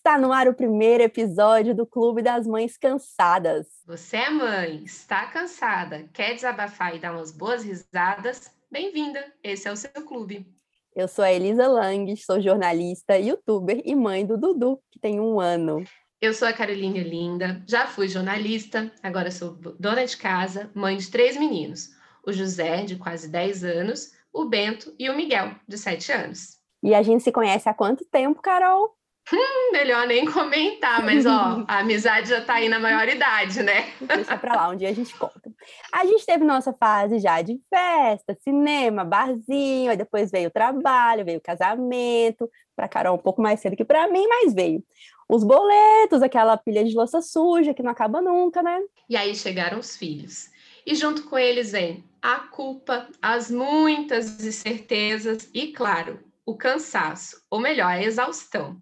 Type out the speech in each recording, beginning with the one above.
Está no ar o primeiro episódio do Clube das Mães Cansadas. Você é mãe, está cansada, quer desabafar e dar umas boas risadas? Bem-vinda, esse é o seu clube. Eu sou a Elisa Lang, sou jornalista, youtuber e mãe do Dudu, que tem um ano. Eu sou a Caroline Linda, já fui jornalista, agora sou dona de casa, mãe de três meninos: o José, de quase 10 anos, o Bento e o Miguel, de 7 anos. E a gente se conhece há quanto tempo, Carol? Hum, melhor nem comentar, mas ó, a amizade já tá aí na maioridade, né? Deixa pra lá, um dia a gente conta. A gente teve nossa fase já de festa, cinema, barzinho, aí depois veio o trabalho, veio o casamento, pra Carol um pouco mais cedo que pra mim, mas veio os boletos, aquela pilha de louça suja que não acaba nunca, né? E aí chegaram os filhos. E junto com eles vem a culpa, as muitas incertezas e, claro, o cansaço, ou melhor, a exaustão.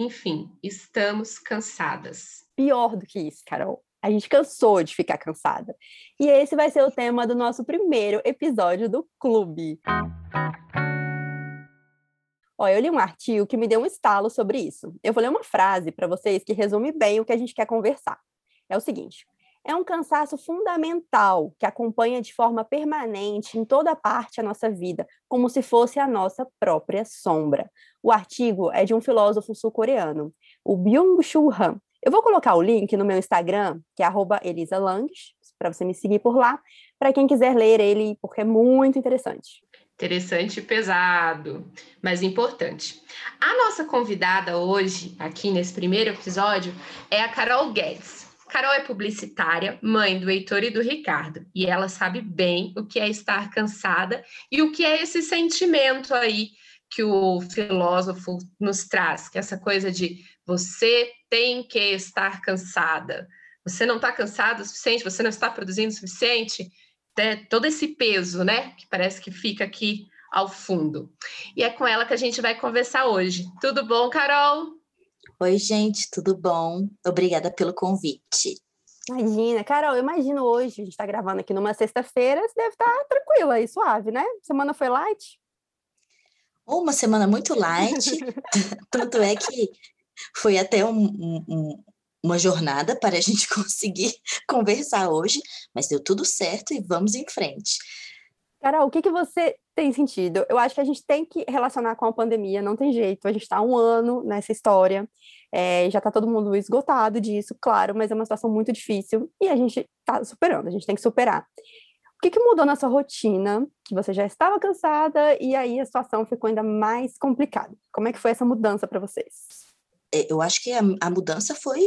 Enfim, estamos cansadas. Pior do que isso, Carol. A gente cansou de ficar cansada. E esse vai ser o tema do nosso primeiro episódio do Clube. Ó, eu li um artigo que me deu um estalo sobre isso. Eu vou ler uma frase para vocês que resume bem o que a gente quer conversar. É o seguinte: é um cansaço fundamental que acompanha de forma permanente em toda parte a nossa vida, como se fosse a nossa própria sombra. O artigo é de um filósofo sul-coreano, o Byung-Chul Han. Eu vou colocar o link no meu Instagram, que é @elisalangs, para você me seguir por lá, para quem quiser ler ele, porque é muito interessante. Interessante e pesado, mas importante. A nossa convidada hoje, aqui nesse primeiro episódio, é a Carol Guedes. Carol é publicitária, mãe do Heitor e do Ricardo, e ela sabe bem o que é estar cansada e o que é esse sentimento aí que o filósofo nos traz, que é essa coisa de você tem que estar cansada. Você não está cansado o suficiente, você não está produzindo o suficiente, é todo esse peso, né, que parece que fica aqui ao fundo. E é com ela que a gente vai conversar hoje. Tudo bom, Carol? Oi, gente, tudo bom? Obrigada pelo convite. Imagina, Carol, eu imagino hoje, a gente está gravando aqui numa sexta-feira, você deve estar tá tranquila e suave, né? Semana foi light? Uma semana muito light, tanto é que foi até um, um, uma jornada para a gente conseguir conversar hoje, mas deu tudo certo e vamos em frente. Carol, o que, que você tem sentido? Eu acho que a gente tem que relacionar com a pandemia, não tem jeito. A gente está um ano nessa história, é, já está todo mundo esgotado disso, claro, mas é uma situação muito difícil e a gente está superando, a gente tem que superar. O que, que mudou na sua rotina, que você já estava cansada e aí a situação ficou ainda mais complicada? Como é que foi essa mudança para vocês? É, eu acho que a, a mudança foi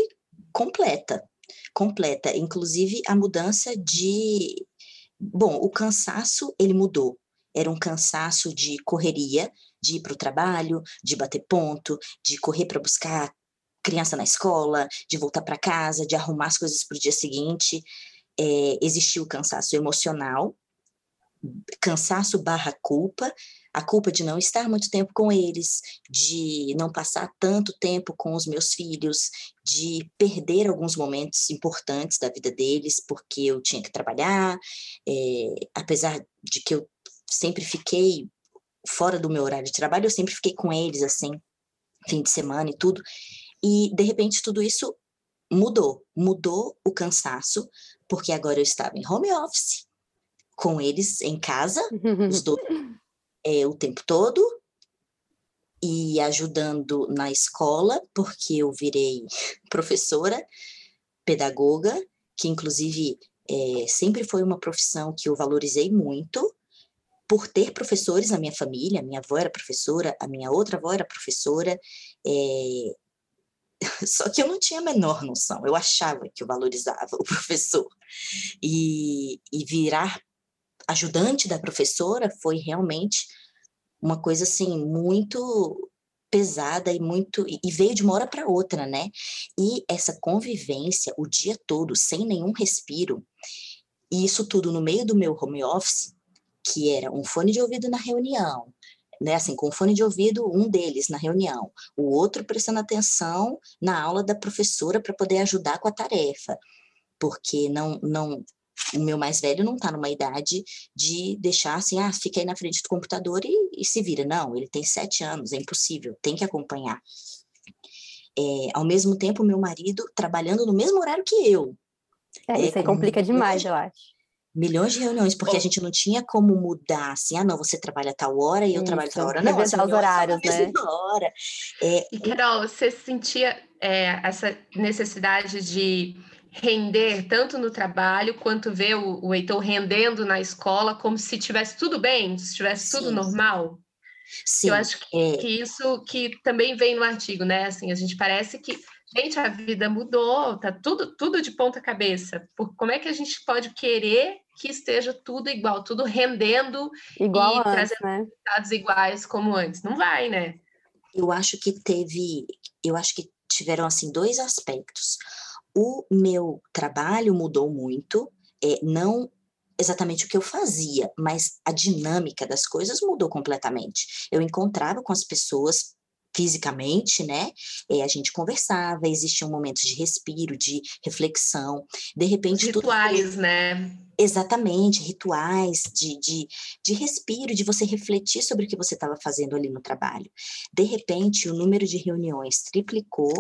completa, completa, inclusive a mudança de Bom, o cansaço, ele mudou. Era um cansaço de correria, de ir para o trabalho, de bater ponto, de correr para buscar criança na escola, de voltar para casa, de arrumar as coisas para o dia seguinte. É, existiu o cansaço emocional, cansaço barra culpa, a culpa de não estar muito tempo com eles, de não passar tanto tempo com os meus filhos, de perder alguns momentos importantes da vida deles, porque eu tinha que trabalhar, é, apesar de que eu sempre fiquei fora do meu horário de trabalho, eu sempre fiquei com eles, assim, fim de semana e tudo, e de repente tudo isso mudou, mudou o cansaço, porque agora eu estava em home office, com eles em casa, os dois é, o tempo todo e ajudando na escola, porque eu virei professora, pedagoga, que inclusive é, sempre foi uma profissão que eu valorizei muito, por ter professores na minha família, minha avó era professora, a minha outra avó era professora, é... só que eu não tinha a menor noção, eu achava que eu valorizava o professor, e, e virar ajudante da professora foi realmente uma coisa assim muito pesada e muito e veio de uma hora para outra, né? E essa convivência o dia todo sem nenhum respiro, e isso tudo no meio do meu home office, que era um fone de ouvido na reunião, né, assim, com fone de ouvido um deles na reunião, o outro prestando atenção na aula da professora para poder ajudar com a tarefa, porque não não o meu mais velho não está numa idade de deixar assim, ah, fica aí na frente do computador e, e, se vira. Não, ele tem sete anos, é impossível, tem que acompanhar. É, ao mesmo tempo, meu marido trabalhando no mesmo horário que eu. É, isso aí complica demais, eu acho milhões de reuniões, porque Bom, a gente não tinha como mudar assim, ah, não, você trabalha tal hora e eu trabalho tal hora. Não, assim, os horários, né? Hora. É, e, Carol, você sentia é, essa necessidade de render tanto no trabalho quanto ver o, o Heitor rendendo na escola como se tivesse tudo bem, se tivesse tudo sim, normal? Sim. Eu acho que, é... que isso que também vem no artigo, né? Assim, a gente parece que gente, a vida mudou, tá tudo, tudo de ponta cabeça. Por, como é que a gente pode querer que esteja tudo igual, tudo rendendo igual e antes, trazendo né? resultados iguais como antes? Não vai, né? Eu acho que teve, eu acho que tiveram assim dois aspectos. O meu trabalho mudou muito, é, não exatamente o que eu fazia, mas a dinâmica das coisas mudou completamente. Eu encontrava com as pessoas fisicamente, né? É, a gente conversava, existiam momentos de respiro, de reflexão. De repente. Rituais, tudo... né? Exatamente, rituais de, de, de respiro, de você refletir sobre o que você estava fazendo ali no trabalho. De repente, o número de reuniões triplicou,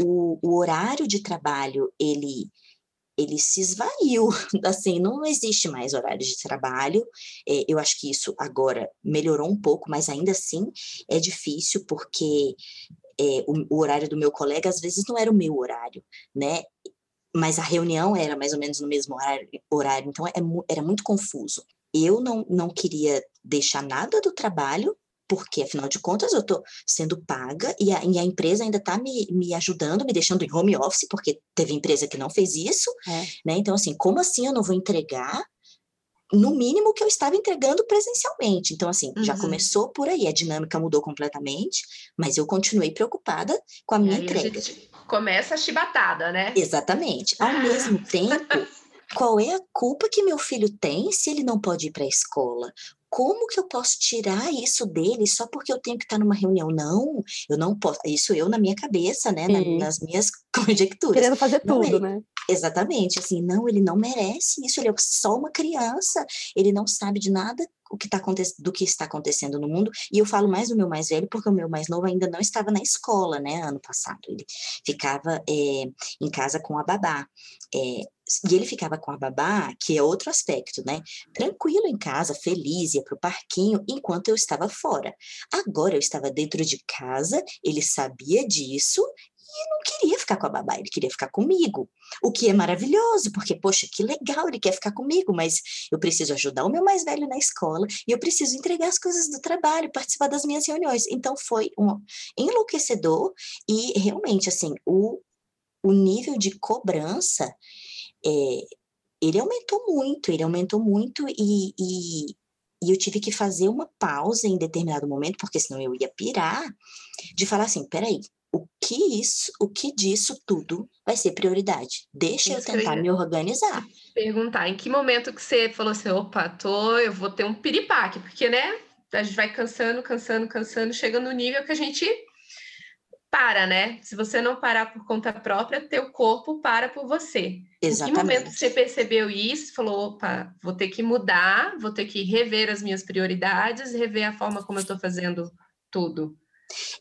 o, o horário de trabalho, ele ele se esvaiu, assim, não existe mais horário de trabalho. É, eu acho que isso agora melhorou um pouco, mas ainda assim é difícil porque é, o, o, horário do meu colega às vezes não era o meu horário, né? Mas a reunião era mais ou menos no mesmo horário, horário então é, era muito confuso. Eu não, não queria deixar nada do trabalho porque afinal de contas eu estou sendo paga e a, e a empresa ainda está me, me ajudando, me deixando em home office, porque teve empresa que não fez isso, é. né? Então, assim, como assim eu não vou entregar no mínimo que eu estava entregando presencialmente? Então, assim, uhum. já começou por aí, a dinâmica mudou completamente, mas eu continuei preocupada com a minha entrega. A começa a chibatada, né? Exatamente. Ao mesmo tempo, qual é a culpa que meu filho tem se ele não pode ir para a escola? Como que eu posso tirar isso dele só porque eu tenho que estar numa reunião? Não, eu não posso. Isso eu na minha cabeça, né? Na, nas minhas conjecturas. Querendo fazer não, tudo, né? Exatamente, assim, não, ele não merece isso, ele é só uma criança, ele não sabe de nada o que tá do que está acontecendo no mundo, e eu falo mais do meu mais velho, porque o meu mais novo ainda não estava na escola, né, ano passado, ele ficava é, em casa com a babá, é, e ele ficava com a babá, que é outro aspecto, né? Tranquilo em casa, feliz, ia para o parquinho, enquanto eu estava fora. Agora eu estava dentro de casa, ele sabia disso e não queria ficar com a babá, ele queria ficar comigo. O que é maravilhoso, porque, poxa, que legal, ele quer ficar comigo, mas eu preciso ajudar o meu mais velho na escola e eu preciso entregar as coisas do trabalho, participar das minhas reuniões. Então foi um enlouquecedor e realmente, assim, o, o nível de cobrança é, ele aumentou muito, ele aumentou muito e, e, e, eu tive que fazer uma pausa em determinado momento, porque senão eu ia pirar, de falar assim, peraí, o que isso, o que disso tudo vai ser prioridade? Deixa isso eu tentar eu me organizar. Perguntar, em que momento que você falou assim, opa, tô, eu vou ter um piripaque, porque, né, a gente vai cansando, cansando, cansando, chega no nível que a gente para, né? Se você não parar por conta própria, teu corpo para por você. Exatamente. Em que momento você percebeu isso? Falou, opa, vou ter que mudar, vou ter que rever as minhas prioridades, rever a forma como eu estou fazendo tudo.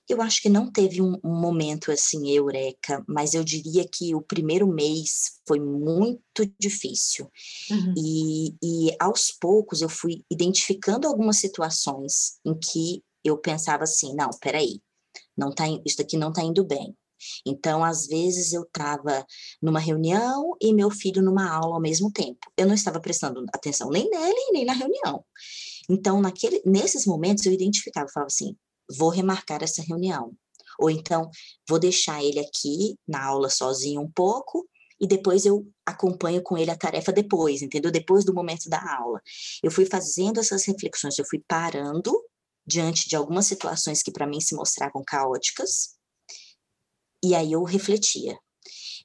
Eu acho que não teve um, um, momento assim, eureka, mas eu diria que o primeiro mês foi muito difícil. Uhum. E, e aos poucos eu fui identificando algumas situações em que eu pensava assim, não, peraí, não tá, isso aqui não está indo bem. Então, às vezes eu estava numa reunião e meu filho numa aula ao mesmo tempo. Eu não estava prestando atenção nem nele nem na reunião. Então, naquele, nesses momentos eu identificava, falava assim, vou remarcar essa reunião. Ou então, vou deixar ele aqui na aula sozinho um pouco e depois eu acompanho com ele a tarefa depois, entendeu? Depois do momento da aula. Eu fui fazendo essas reflexões, eu fui parando diante de algumas situações que para mim se mostravam caóticas, e aí eu refletia.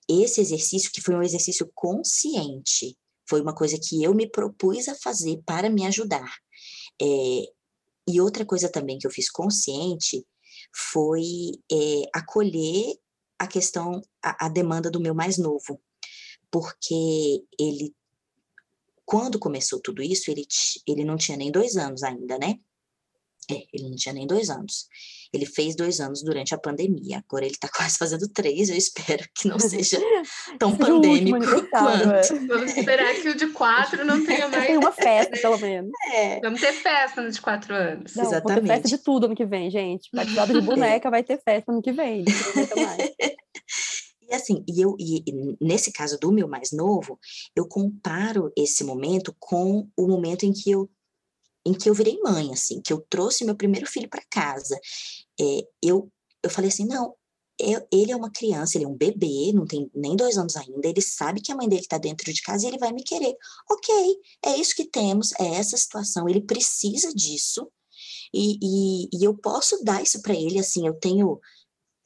Esse exercício, que foi um exercício consciente, foi uma coisa que eu me propus a fazer para me ajudar. É, e outra coisa também que eu fiz consciente foi é, acolher a questão, a, a demanda do meu mais novo, porque ele, quando começou tudo isso, ele, ele não tinha nem dois anos ainda, né? É, ele não tinha nem dois anos. Ele fez dois anos durante a pandemia. Agora ele está quase fazendo três. Eu espero que não seja tão pandêmico quanto. É. Vamos esperar que o de quatro não tenha mais. Tem uma festa, pelo menos. É. Vamos ter festa no de quatro anos. Não, Exatamente. Ter festa de tudo ano que vem, gente. Batizado de boneca vai ter festa ano que vem. E assim, e eu e nesse caso do meu mais novo, eu comparo esse momento com o momento em que eu em que eu virei mãe, assim, que eu trouxe meu primeiro filho para casa. É, eu, eu falei assim, não, eu, ele é uma criança, ele é um bebê, não tem nem dois anos ainda, ele sabe que a mãe dele está dentro de casa e ele vai me querer. Ok, é isso que temos, é essa situação, ele precisa disso, e, e, e eu posso dar isso para ele, assim, eu tenho...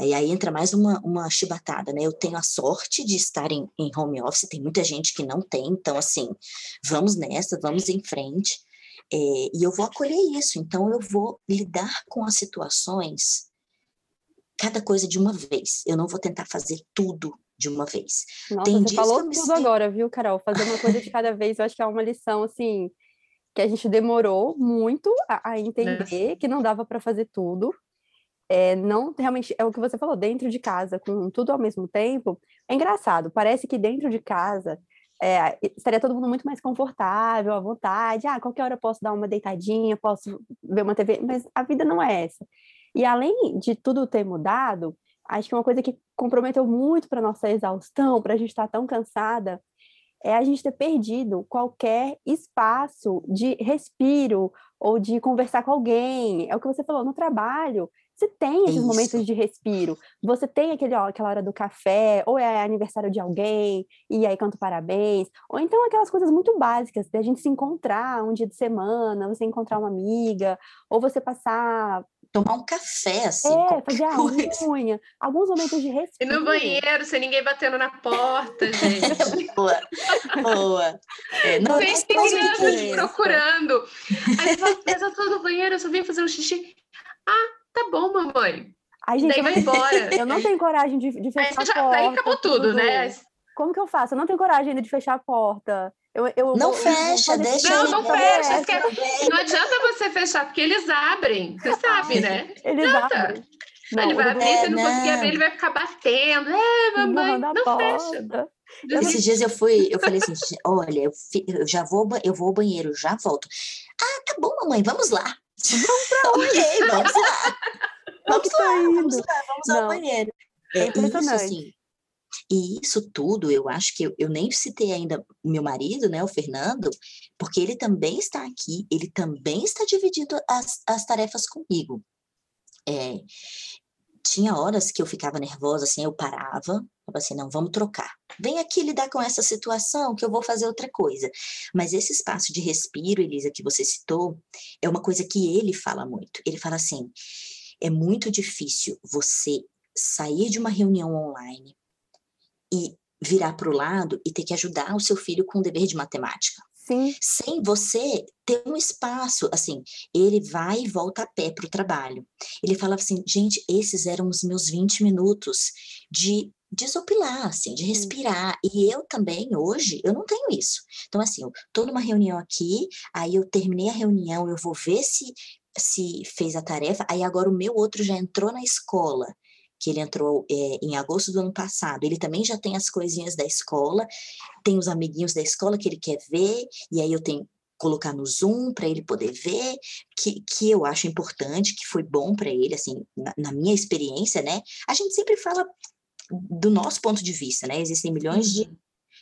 E aí entra mais uma, uma chibatada, né? Eu tenho a sorte de estar em, em home office, tem muita gente que não tem, então, assim, vamos nessa, vamos em frente. É, e eu vou acolher isso, então eu vou lidar com as situações, cada coisa de uma vez. Eu não vou tentar fazer tudo de uma vez. Nossa, Tem você falou tudo sinto... agora, viu, Carol? Fazer uma coisa de cada vez, eu acho que é uma lição, assim, que a gente demorou muito a, a entender que não dava para fazer tudo. É, não realmente é o que você falou dentro de casa com tudo ao mesmo tempo é engraçado parece que dentro de casa é, estaria todo mundo muito mais confortável, à vontade. Ah, qualquer hora eu posso dar uma deitadinha, posso ver uma TV, mas a vida não é essa. E além de tudo ter mudado, acho que uma coisa que comprometeu muito para nossa exaustão, para a gente estar tá tão cansada, é a gente ter perdido qualquer espaço de respiro ou de conversar com alguém. É o que você falou no trabalho. Você tem esses Isso. momentos de respiro. Você tem aquele, ó, aquela hora do café, ou é aniversário de alguém, e aí canta parabéns. Ou então aquelas coisas muito básicas, de a gente se encontrar um dia de semana, você encontrar uma amiga, ou você passar tomar um café, assim. É, fazer a unha. Alguns momentos de respiro. E no banheiro, sem ninguém batendo na porta, gente. boa, boa. É, não, sem crianças procurando. Aí eu tô no banheiro, eu só vim fazer um xixi. Ah, Tá bom, mamãe. Ai, gente, daí vai embora. Eu não tenho coragem de, de fechar aí, já, a porta. Aí acabou tudo, tudo, né? Como que eu faço? Eu não tenho coragem ainda de fechar a porta. Eu, eu não vou, fecha, deixa Não, não fecha. Não adianta você fechar, porque eles abrem. Você sabe, né? Eles abrem. Não, ele vai abrir, é, você não, não conseguir abrir, ele vai ficar batendo. É, mamãe, não, não fecha. Esses dias eu fui, eu falei assim, olha, eu, eu já vou, eu vou ao banheiro, já volto. Ah, tá bom, mamãe, vamos lá. Vamos pra onde? ok, vamos lá. Vamos lá, vamos lá, vamos ao banheiro. É, é isso, assim, e isso tudo, eu acho que eu, eu, nem citei ainda o meu marido, né, o Fernando, porque ele também está aqui, ele também está dividindo as, as tarefas comigo. É, tinha horas que eu ficava nervosa, assim, eu parava, assim, não, vamos trocar. Vem aqui lidar com essa situação que eu vou fazer outra coisa. Mas esse espaço de respiro, Elisa, que você citou, é uma coisa que ele fala muito. Ele fala assim, é muito difícil você sair de uma reunião online e virar para o lado e ter que ajudar o seu filho com o dever de matemática. Sim. Sem você ter um espaço, assim, ele vai e volta a pé para o trabalho. Ele falava assim, gente, esses eram os meus 20 minutos de desopilar, assim, de respirar. E eu também, hoje, eu não tenho isso. Então, assim, eu tô numa reunião aqui, aí eu terminei a reunião, eu vou ver se se fez a tarefa, aí agora o meu outro já entrou na escola que ele entrou é, em agosto do ano passado, ele também já tem as coisinhas da escola, tem os amiguinhos da escola que ele quer ver, e aí eu tenho colocar no Zoom para ele poder ver, que, que eu acho importante, que foi bom para ele, assim, na, na, minha experiência, né? A gente sempre fala do nosso ponto de vista, né? Existem milhões de. Uhum.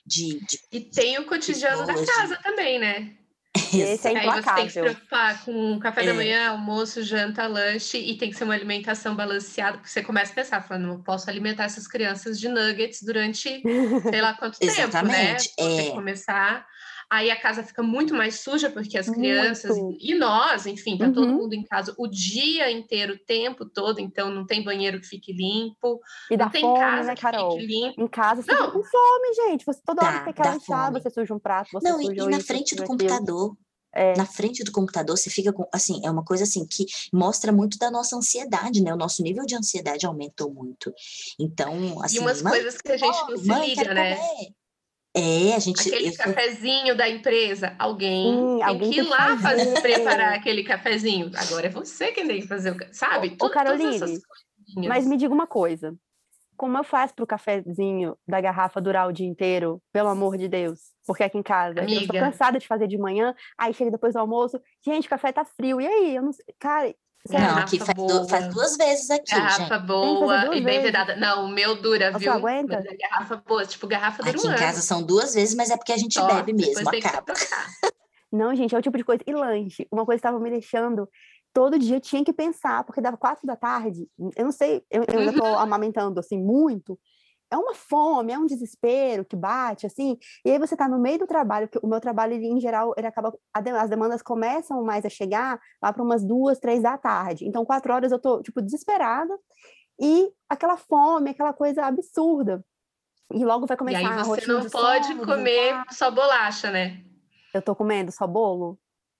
de, de e tem o cotidiano da casa também, né? Esse é implacável. Aí você tem que se preocupar com café é. da manhã, almoço, janta, lanche e tem que ser uma alimentação balanceada, porque você começa a pensar, falando, não posso alimentar essas crianças de nuggets durante sei lá quanto tempo, né? Você é. começar aí a casa fica muito mais suja, porque as crianças muito. e nós, enfim, tá uhum. todo mundo em casa o dia inteiro, o tempo todo, então não tem banheiro que fique limpo, e não tem fome, casa né, Carol? que fique limpo. Em casa você não. fica com fome, gente, você toda hora tem que lanchar, você suja um prato, você não, suja e, e na frente do computador. É. Na frente do computador, você fica com. Assim, é uma coisa assim que mostra muito da nossa ansiedade, né? O nosso nível de ansiedade aumentou muito. Então, assim. E umas coisas que a gente não se liga, né? Comer É, a gente. Aquele eu- cafezinho da empresa, alguém Sim, tem alguém que tem ir lá fazer. fazer, preparar aquele cafezinho. Agora é você quem tem que fazer o sabe? Ô, ô, Tudo- Caroline, todas essas coisinhas. Mas me diga uma coisa. Como eu faço pro cafezinho da garrafa durar o dia inteiro? Pelo amor de Deus. Porque aqui em casa eu sou Amiga. cansada de fazer de manhã, aí chega depois do almoço, gente, o café tá frio. E aí? Eu não sei. Cara, Não, aqui faz, du- faz duas vezes aqui, Garrafa gente. boa e bem vezes. vedada. Não, o meu dura, Você viu? aguenta? Mas é garrafa boa, tipo, garrafa dura Aqui um em ano. casa são duas vezes, mas é porque a gente Só, bebe mesmo, acaba. Não, gente, é o tipo de coisa. E lanche. Uma coisa que estava me deixando. Todo dia eu tinha que pensar, porque dava quatro da tarde. Eu não sei, eu, eu já tô Uhum. amamentando assim muito. É uma fome, é um desespero que bate, assim. E aí você tá no meio do trabalho, porque o meu trabalho, ele, em geral, ele acaba. As demandas começam mais a chegar lá para umas duas, três da tarde. Então, quatro horas eu tô, tipo, desesperada. E aquela fome, aquela coisa absurda. E logo vai E começar aí a você não de pode sono, comer só bolacha, né? Eu tô comendo só bolo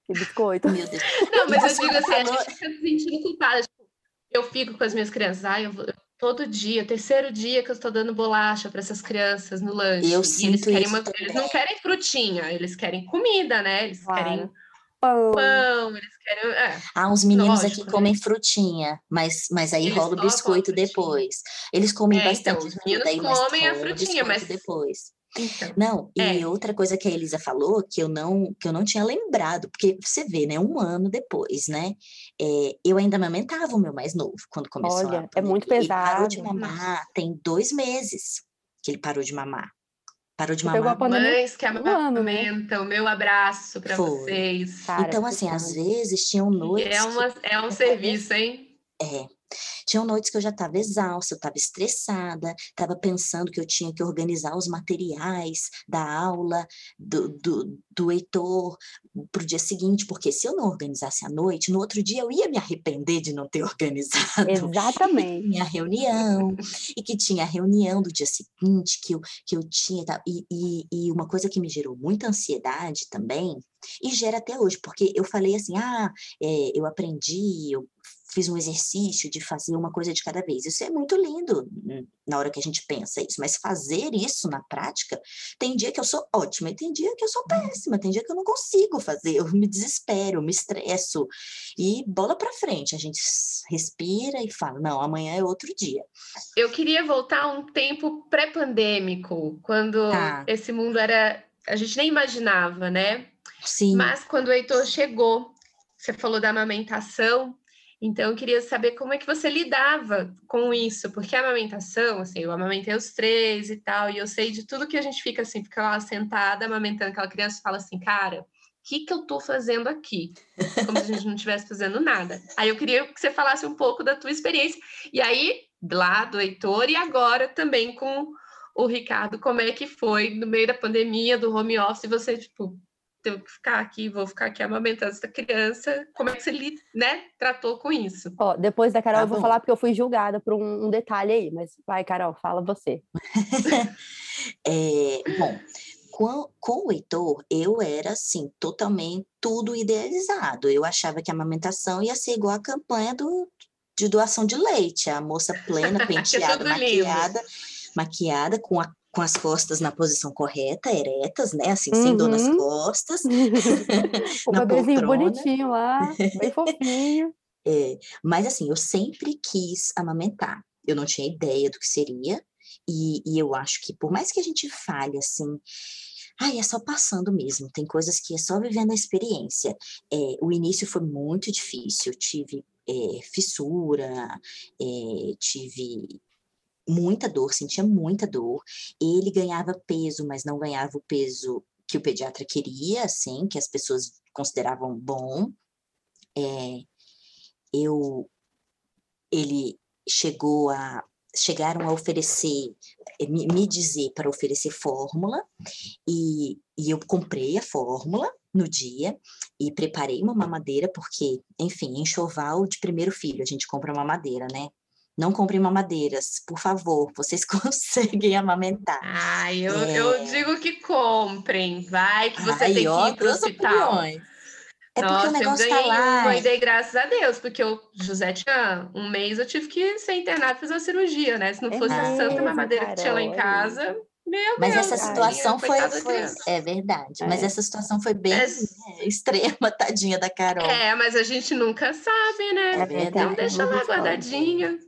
e biscoito. Meu Deus. Não, mas eu digo assim, a gente fica se sentindo culpada. Tipo, eu fico com as minhas crianças, ai, eu vou- todo dia, terceiro dia que eu estou dando bolacha para essas crianças no lanche. Eu e eles sinto querem isso uma- eles não querem frutinha, eles querem comida, né? Eles querem Claro. Pão. pão, eles querem. é. Ah, os meninos Lógico, aqui né? comem frutinha, mas, mas aí Eles rola o biscoito depois. Eles comem É, então, bastante os fruta meninos comem a frutinha, mas- depois. Então, Não, e É. outra coisa que a Elisa falou que eu não que eu não tinha lembrado, porque você vê, né, um ano depois, né, é, eu ainda amamentava o meu mais novo quando começou a Olha, é muito pandemia. Ele parou de pesado. mamar tem dois meses que ele parou de mamar. Parou de Você pegou a mamar. pandemia mães que um né? amamentam, meu abraço para vocês. Cara, Então, assim, às vezes tinham noites É, uma, é um serviço, hein? É. Tinham noites que eu já estava exausta, eu estava estressada, estava pensando que eu tinha que organizar os materiais da aula do, do, do Heitor para o dia seguinte, porque se eu não organizasse à noite, no outro dia eu ia me arrepender de não ter organizado Exatamente. minha reunião, e que tinha a reunião do dia seguinte, que eu, que eu tinha. e. E, e, e uma coisa que me gerou muita ansiedade também, e gera até hoje, porque eu falei assim: ah, é, eu aprendi, eu fiz um exercício de fazer uma coisa de cada vez. Isso é muito lindo hum, na hora que a gente pensa isso, mas fazer isso na prática, tem dia que eu sou ótima e tem dia que eu sou péssima, tem dia que eu não consigo fazer, eu me desespero, eu me estresso. E bola para frente, a gente respira e fala: não, amanhã é outro dia. Eu queria voltar a um tempo pré-pandêmico, quando Tá. esse mundo era. A gente nem imaginava, né? Sim. Mas quando o Heitor chegou, você falou da amamentação, então eu queria saber como é que você lidava com isso, porque a amamentação, assim, eu amamentei os três e tal, e eu sei de tudo que a gente fica assim, fica lá sentada amamentando aquela criança e fala assim, cara, o que que eu tô fazendo aqui? Como se a gente não estivesse fazendo nada. Aí eu queria que você falasse um pouco da tua experiência, e aí, lá do Heitor, e agora também com o Ricardo, como é que foi no meio da pandemia, do home office, você, tipo, teve que ficar aqui, vou ficar aqui amamentando essa criança. Como é que você né, tratou com isso? Ó, depois da Carol Tá eu vou falar porque eu fui julgada por um, um detalhe aí, mas vai, Carol, fala você. É, bom, com, com o Heitor, eu era assim, totalmente tudo idealizado. Eu achava que a amamentação ia ser igual a campanha do, de doação de leite, a moça plena, penteada, tudo lindo. maquiada, maquiada com, a- com as costas na posição correta, eretas, né? Assim, sem dor nas Uhum. costas. o Na bebezinho bonitinho lá, bem fofinho. É, mas assim, eu sempre quis amamentar. Eu não tinha ideia do que seria. E, e eu acho que por mais que a gente fale assim, ai, é só passando mesmo. Tem coisas que é só vivendo a experiência. É, o início foi muito difícil. Eu tive é, fissura, é, tive muita dor, sentia muita dor. Ele ganhava peso, mas não ganhava o peso que o pediatra queria, assim, que as pessoas consideravam bom. É, eu ele chegou a chegaram a oferecer eh, me, me dizer para oferecer fórmula e, e eu comprei a fórmula no dia e preparei uma mamadeira porque enfim enxoval de primeiro filho a gente compra mamadeira né não comprem mamadeiras por favor vocês conseguem amamentar Ai, eu, É. eu digo que comprem, vai que você Aí, tem que ó, ir para o hospital. opiniões. é porque Nossa, o negócio eu tá ganhei lá uma e dei graças a Deus, porque o José tinha um mês, eu tive que ser internado e fazer uma cirurgia, né? Se não É fosse a santa mamadeira que tinha lá em casa, Meu mas Deus, essa situação foi, foi é verdade, é. mas essa situação foi bem é. extrema, tadinha da Carol. É, mas a gente nunca sabe, né? É verdade. Então deixa lá guardadinha.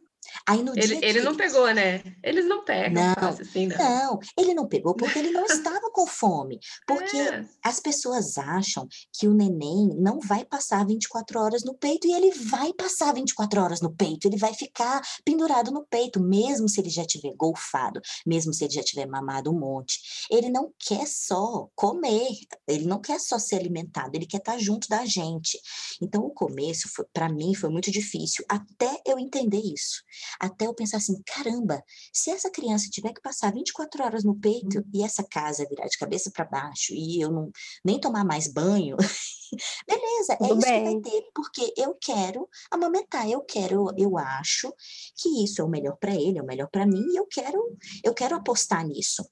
Aí no ele, dia ele que... não pegou, né? Eles não pegam. Não, assim, não. não, ele não pegou porque ele não estava com fome. Porque é. as pessoas acham que o neném não vai passar 24 horas no peito e ele vai passar 24 horas no peito. Ele vai ficar pendurado no peito, mesmo se ele já tiver golfado, mesmo se ele já tiver mamado um monte. Ele não quer só comer, ele não quer só ser alimentado, ele quer estar junto da gente. Então, o começo, para mim, foi muito difícil, até eu entender isso até eu pensar assim, caramba, se essa criança tiver que passar 24 horas no peito uhum. e essa casa virar de cabeça para baixo e eu não nem tomar mais banho, beleza, é Tudo é isso bem. que vai ter, porque eu quero amamentar, eu quero, eu acho que isso é o melhor para ele, é o melhor para mim e eu quero, eu quero apostar nisso.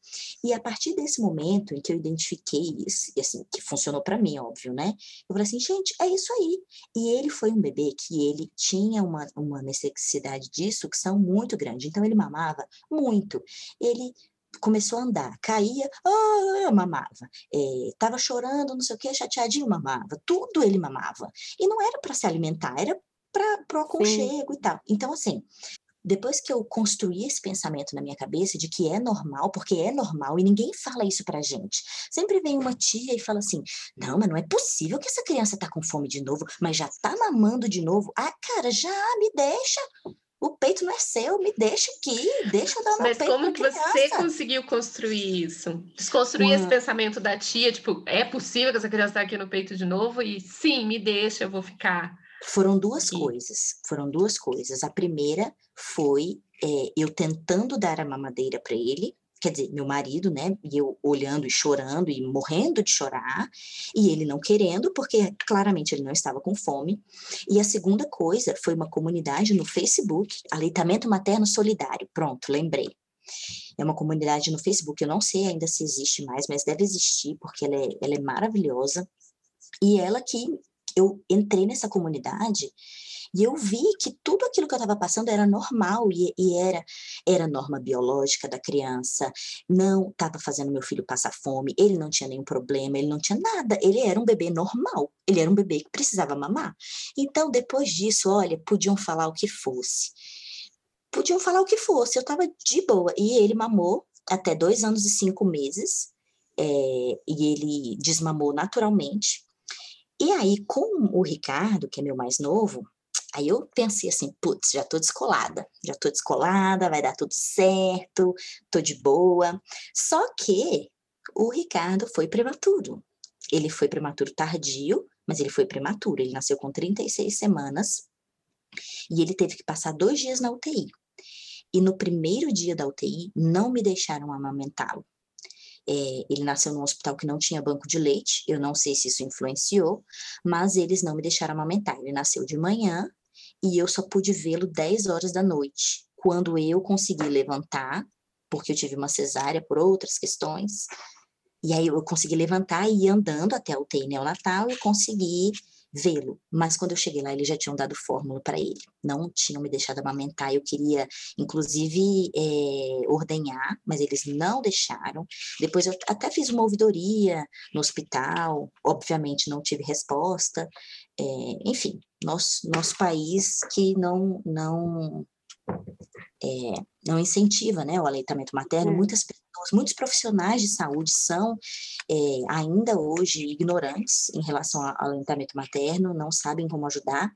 E a partir desse momento em que eu identifiquei isso, e assim, que funcionou para mim, óbvio, né? Eu falei assim, gente, é isso aí. E ele foi um bebê que ele tinha uma, uma necessidade disso sucção muito grande. Então ele mamava muito. Ele começou a andar, caía, ah, mamava. Estava é, chorando, não sei o que, chateadinho, mamava. Tudo ele mamava. E não era para se alimentar, era para o aconchego Sim. e tal. Então, assim, depois que eu construí esse pensamento na minha cabeça de que é normal, porque é normal e ninguém fala isso pra gente. Sempre vem uma tia e fala assim: "Não, mas não é possível que essa criança tá com fome de novo, mas já tá mamando de novo". Ah, cara, já me deixa o peito não é seu, me deixa aqui, deixa eu dar meu Mas peito como que você conseguiu construir isso? Desconstruir esse pensamento da tia, tipo, é possível que essa criança está aqui no peito de novo? E sim, me deixa, eu vou ficar. Foram duas aqui. coisas, foram duas coisas. A primeira foi é, eu tentando dar a mamadeira para ele, quer dizer, meu marido, né, e eu olhando e chorando e morrendo de chorar, e ele não querendo, porque claramente ele não estava com fome. E a segunda coisa foi uma comunidade no Facebook, Aleitamento Materno Solidário. Pronto, lembrei. É uma comunidade no Facebook, eu não sei ainda se existe mais, mas deve existir, porque ela é, ela é maravilhosa. E ela que eu entrei nessa comunidade e eu vi que tudo aquilo que eu estava passando era normal e, e, era era norma biológica da criança. Não estava fazendo meu filho passar fome, ele não tinha nenhum problema, ele não tinha nada. Ele era um bebê normal, ele era um bebê que precisava mamar. Então, depois disso, olha, podiam falar o que fosse. Podiam falar o que fosse, eu estava de boa. E ele mamou até dois anos e cinco meses, é, e ele desmamou naturalmente. E aí, com o Ricardo, que é meu mais novo, Aí eu pensei assim, putz, já tô descolada, já tô descolada, vai dar tudo certo, tô de boa. Só que o Ricardo foi prematuro. Ele foi prematuro tardio, mas ele foi prematuro. Ele nasceu com 36 semanas e ele teve que passar dois dias na UTI. E no primeiro dia da UTI, não me deixaram amamentá-lo. É, ele nasceu num hospital que não tinha banco de leite, eu não sei se isso influenciou, mas eles não me deixaram amamentar. Ele nasceu de manhã e eu só pude vê-lo 10 horas da noite, quando eu consegui levantar, porque eu tive uma cesárea por outras questões, e aí eu consegui levantar e ir andando até o UTI neonatal e consegui vê-lo. Mas quando eu cheguei lá, eles já tinham dado fórmula para ele. Não tinham me deixado amamentar. Eu queria, inclusive, é, ordenhar, mas eles não deixaram. Depois eu até fiz uma ouvidoria no hospital. Obviamente não tive resposta. É, enfim, nosso, nosso país que não, não, é, não incentiva né, o aleitamento materno. É. Muitas pessoas, muitos profissionais de saúde são é, ainda hoje ignorantes em relação ao aleitamento materno, não sabem como ajudar.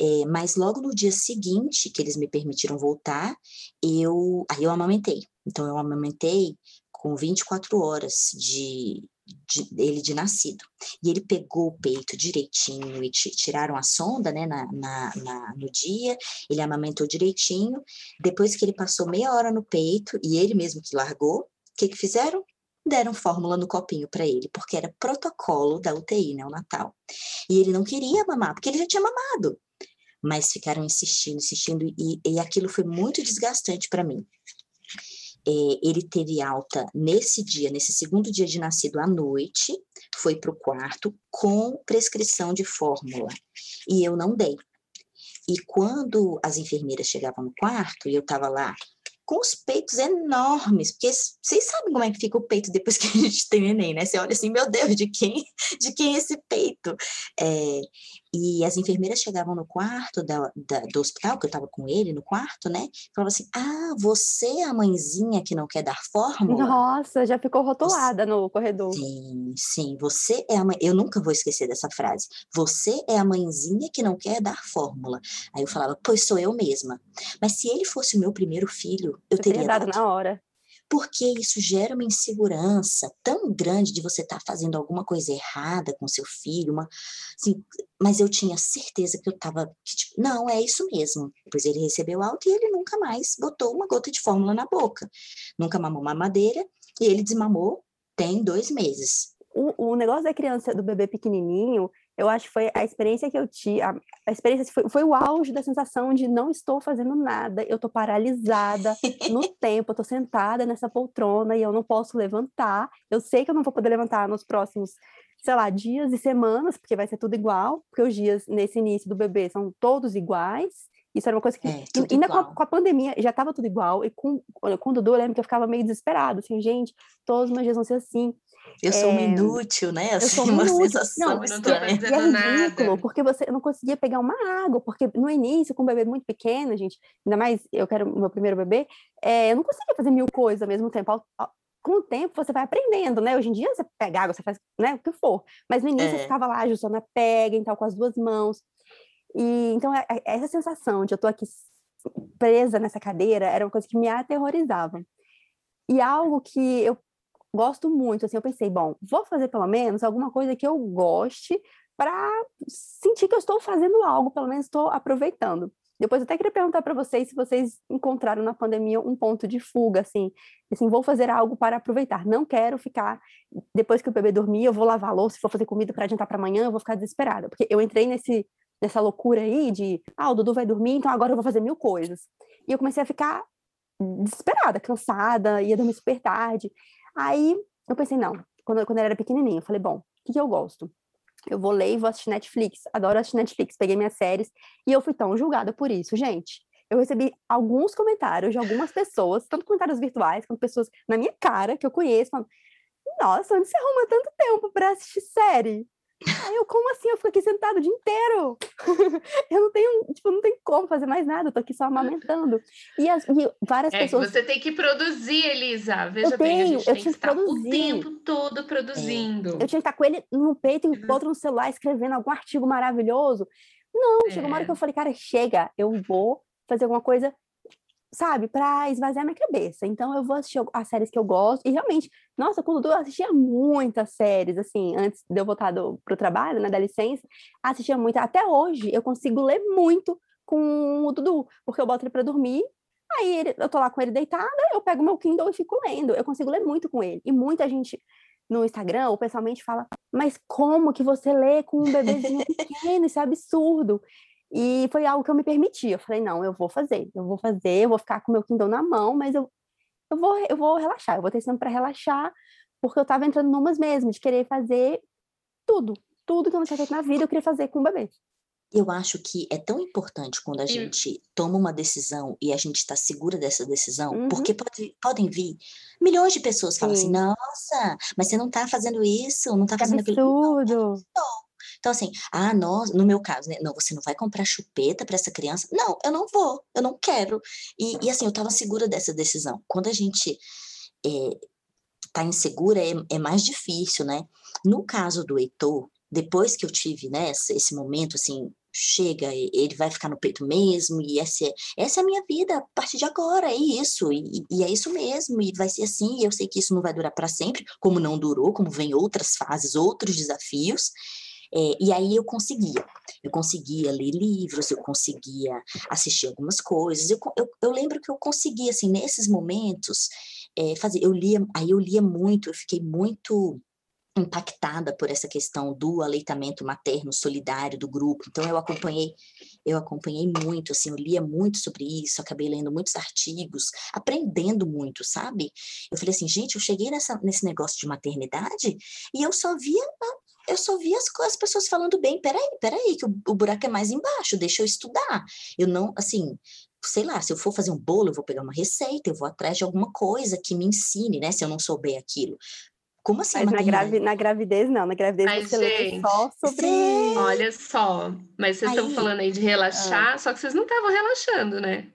É, mas logo no dia seguinte que eles me permitiram voltar, eu aí eu amamentei. Então eu amamentei com 24 horas de, de, ele de nascido. E ele pegou o peito direitinho e tiraram a sonda né, na, na, na, no dia, ele amamentou direitinho. Depois que ele passou meia hora no peito, e ele mesmo que largou, o que, que fizeram? Deram fórmula no copinho para ele, porque era protocolo da UTI, né, o Natal. E ele não queria mamar, porque ele já tinha mamado. Mas ficaram insistindo, insistindo, e, e aquilo foi muito desgastante para mim ele teve alta nesse dia, nesse segundo dia de nascido à noite, foi para o quarto com prescrição de fórmula. E eu não dei. E quando as enfermeiras chegavam no quarto, e eu estava lá com os peitos enormes, porque vocês sabem como é que fica o peito depois que a gente tem neném, né? Você olha assim, meu Deus, de quem, de quem é esse peito? É, e as enfermeiras chegavam no quarto da, da, do hospital, que eu estava com ele no quarto, né? Falavam assim: Ah, você é a mãezinha que não quer dar fórmula? Nossa, já ficou rotulada você... no corredor. Sim, sim, você é a mãe. Eu nunca vou esquecer dessa frase. Você é a mãezinha que não quer dar fórmula. Aí eu falava, pois sou eu mesma. Mas se ele fosse o meu primeiro filho, eu você teria dado, dado na hora porque isso gera uma insegurança tão grande de você estar tá fazendo alguma coisa errada com seu filho, uma, assim, mas eu tinha certeza que eu estava, tipo, não, é isso mesmo. Depois ele recebeu alta e ele nunca mais botou uma gota de fórmula na boca, nunca mamou mamadeira, e ele desmamou tem dois meses. O, o negócio da criança, do bebê pequenininho, eu acho que foi a experiência que eu tive, a, a experiência foi, foi, o auge da sensação de não estou fazendo nada, eu estou paralisada no tempo, eu estou sentada nessa poltrona e eu não posso levantar. Eu sei que eu não vou poder levantar nos próximos, sei lá, dias e semanas, porque vai ser tudo igual, porque os dias nesse início do bebê são todos iguais. Isso era uma coisa que, é, ainda com a, com a, pandemia, já estava tudo igual. E com, com o Dudu, eu lembro que eu ficava meio desesperado, assim, gente, todos os meus dias vão ser assim. Eu sou é, inútil, né? Assim, eu sou uma inútil. sensação não, estranha. E é ridículo, nada. porque você não conseguia pegar uma água, porque no início, com um bebê muito pequeno, gente, ainda mais eu quero meu primeiro bebê, é, eu não conseguia fazer mil coisas ao mesmo tempo. Com o tempo você vai aprendendo, né? Hoje em dia você pega água, você faz né, o que for. Mas no início é. você ficava lá ajustando a pega, então com as duas mãos. E então é, é, essa sensação de eu tô aqui presa nessa cadeira era uma coisa que me aterrorizava. E algo que eu gosto muito, assim, eu pensei, bom, vou fazer pelo menos alguma coisa que eu goste para sentir que eu estou fazendo algo, pelo menos estou aproveitando. Depois eu até queria perguntar para vocês se vocês encontraram na pandemia um ponto de fuga, assim, assim, vou fazer algo para aproveitar. Não quero ficar depois que o bebê dormir, eu vou lavar louça, for fazer comida para adiantar para amanhã, eu vou ficar desesperada, porque eu entrei nesse nessa loucura aí de, ah, o Dudu vai dormir, então agora eu vou fazer mil coisas. E eu comecei a ficar desesperada, cansada, ia dormir super tarde. Aí eu pensei, não, quando, quando eu era pequenininha, eu falei, bom, o que, que eu gosto? Eu vou ler e vou assistir Netflix, adoro assistir Netflix, peguei minhas séries e eu fui tão julgada por isso, gente. Eu recebi alguns comentários de algumas pessoas, tanto comentários virtuais quanto pessoas na minha cara que eu conheço, falando: Nossa, onde você arruma tanto tempo para assistir série? Aí eu, como assim? Eu fico aqui sentado o dia inteiro. eu não tenho, tipo, não tem como fazer mais nada, eu tô aqui só amamentando. E, as, e várias é, pessoas. Você tem que produzir, Elisa. Veja eu bem, tenho, a gente eu tem que, que estar produzir. o tempo todo produzindo. É. Eu tinha que estar com ele no peito e o outro no celular, escrevendo algum artigo maravilhoso. Não, é. chegou uma hora que eu falei, cara, chega, eu vou fazer alguma coisa sabe, para esvaziar minha cabeça. Então eu vou assistir as séries que eu gosto. E realmente, nossa, com o Dudu eu assistia muitas séries, assim, antes de eu voltar do, pro trabalho, né, da licença, assistia muito. Até hoje eu consigo ler muito com o Dudu, porque eu boto ele para dormir, aí ele, eu tô lá com ele deitada, eu pego meu Kindle e fico lendo. Eu consigo ler muito com ele. E muita gente no Instagram ou pessoalmente fala, mas como que você lê com um bebezinho pequeno? Isso é absurdo. E foi algo que eu me permiti. Eu falei, não, eu vou fazer, eu vou fazer, eu vou ficar com o meu Kindle na mão, mas eu, eu, vou, eu vou relaxar, eu vou ter tempo para relaxar, porque eu estava entrando numas mesmo, de querer fazer tudo, tudo que eu não tinha feito na vida, eu queria fazer com o bebê. Eu acho que é tão importante quando a gente toma uma decisão e a gente está segura dessa decisão, uhum. porque pode, podem vir milhões de pessoas falando assim, nossa, mas você não está fazendo isso, não está fazendo absurdo. aquilo. Não, então, assim, ah, nós, no meu caso, né? Não, você não vai comprar chupeta para essa criança? Não, eu não vou, eu não quero. E, e assim, eu estava segura dessa decisão. Quando a gente é, tá insegura, é, é mais difícil, né? No caso do Heitor, depois que eu tive, né, esse momento, assim, chega, ele vai ficar no peito mesmo, e essa é, essa é a minha vida a partir de agora, é isso, e, e é isso mesmo, e vai ser assim, e eu sei que isso não vai durar para sempre, como não durou, como vem outras fases, outros desafios, é, e aí eu conseguia, eu conseguia ler livros, eu conseguia assistir algumas coisas, eu, eu, eu lembro que eu conseguia, assim, nesses momentos, é, fazer, eu lia, aí eu lia muito, eu fiquei muito impactada por essa questão do aleitamento materno solidário do grupo. Então eu acompanhei, eu acompanhei muito, assim, eu lia muito sobre isso, acabei lendo muitos artigos, aprendendo muito, sabe? Eu falei assim, gente, eu cheguei nessa, nesse negócio de maternidade e eu só via eu só vi as, as pessoas falando bem, peraí, peraí, que o, o buraco é mais embaixo, deixa eu estudar. Eu não, assim, sei lá, se eu for fazer um bolo, eu vou pegar uma receita, eu vou atrás de alguma coisa que me ensine, né? Se eu não souber aquilo. Como assim? Mas na, gravi na, gravidez, não. Na gravidez mas, você gente, só sobre. Olha só, mas vocês estão falando aí de relaxar, ah. só que vocês não estavam relaxando, né?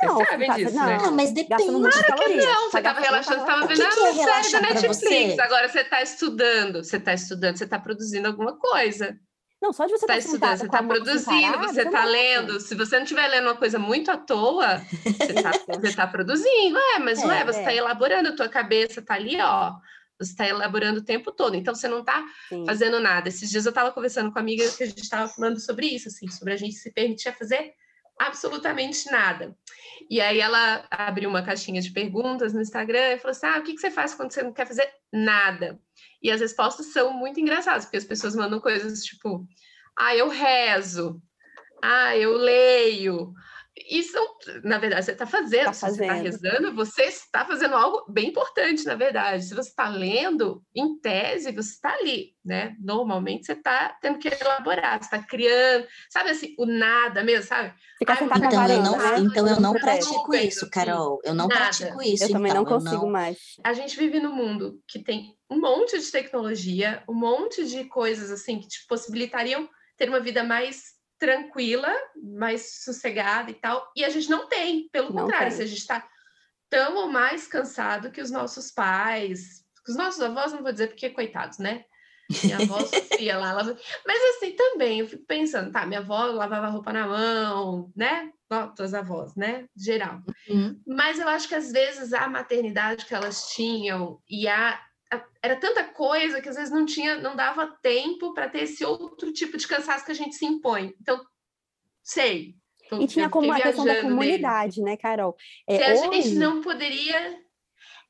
Não, Vocês sabem disso, não, né? Não, mas depende. Claro que não. Você estava relaxando, você estava vendo a é série da Netflix. Agora você está estudando, você está estudando, você está produzindo alguma coisa. Não, só de você estar tá estudando, você está produzindo, você está lendo. Se você não estiver lendo uma coisa muito à toa, você está tá produzindo. É, mas é, ué, você está é. elaborando, a tua cabeça está ali, ó. Você está elaborando o tempo todo, então você não está fazendo nada. Esses dias eu estava conversando com uma amiga que a gente estava falando sobre isso, assim, sobre a gente se permitir fazer absolutamente nada. E aí ela abriu uma caixinha de perguntas no Instagram e falou assim: Ah, o que, que você faz quando você não quer fazer nada? E as respostas são muito engraçadas, porque as pessoas mandam coisas tipo: Ah, eu rezo, ah, eu leio, isso, na verdade, você está fazendo. Tá fazendo. Se você está rezando, você está fazendo algo bem importante, na verdade. Se você está lendo, em tese, você está ali, né? Normalmente você está tendo que elaborar, você está criando, sabe assim, o nada mesmo, sabe? Ficar sentado então, eu não, então eu não pratico isso, Carol. Eu não nada. pratico isso. Eu então, também não consigo não... mais. A gente vive num mundo que tem um monte de tecnologia, um monte de coisas assim que te possibilitariam ter uma vida mais tranquila, mais sossegada e tal. E a gente não tem, pelo não contrário, tem. a gente está tão ou mais cansado que os nossos pais, os nossos avós, não vou dizer porque, coitados, né? Minha avó Sofia lá, ela... mas assim também, eu fico pensando, tá, minha avó lavava roupa na mão, né? Tuas avós, né? Geral. Uhum. Mas eu acho que às vezes a maternidade que elas tinham e a era tanta coisa que às vezes não tinha, não dava tempo para ter esse outro tipo de cansaço que a gente se impõe. Então, sei. E tinha como a questão da comunidade, né, Carol? É, Se a hoje... gente não poderia.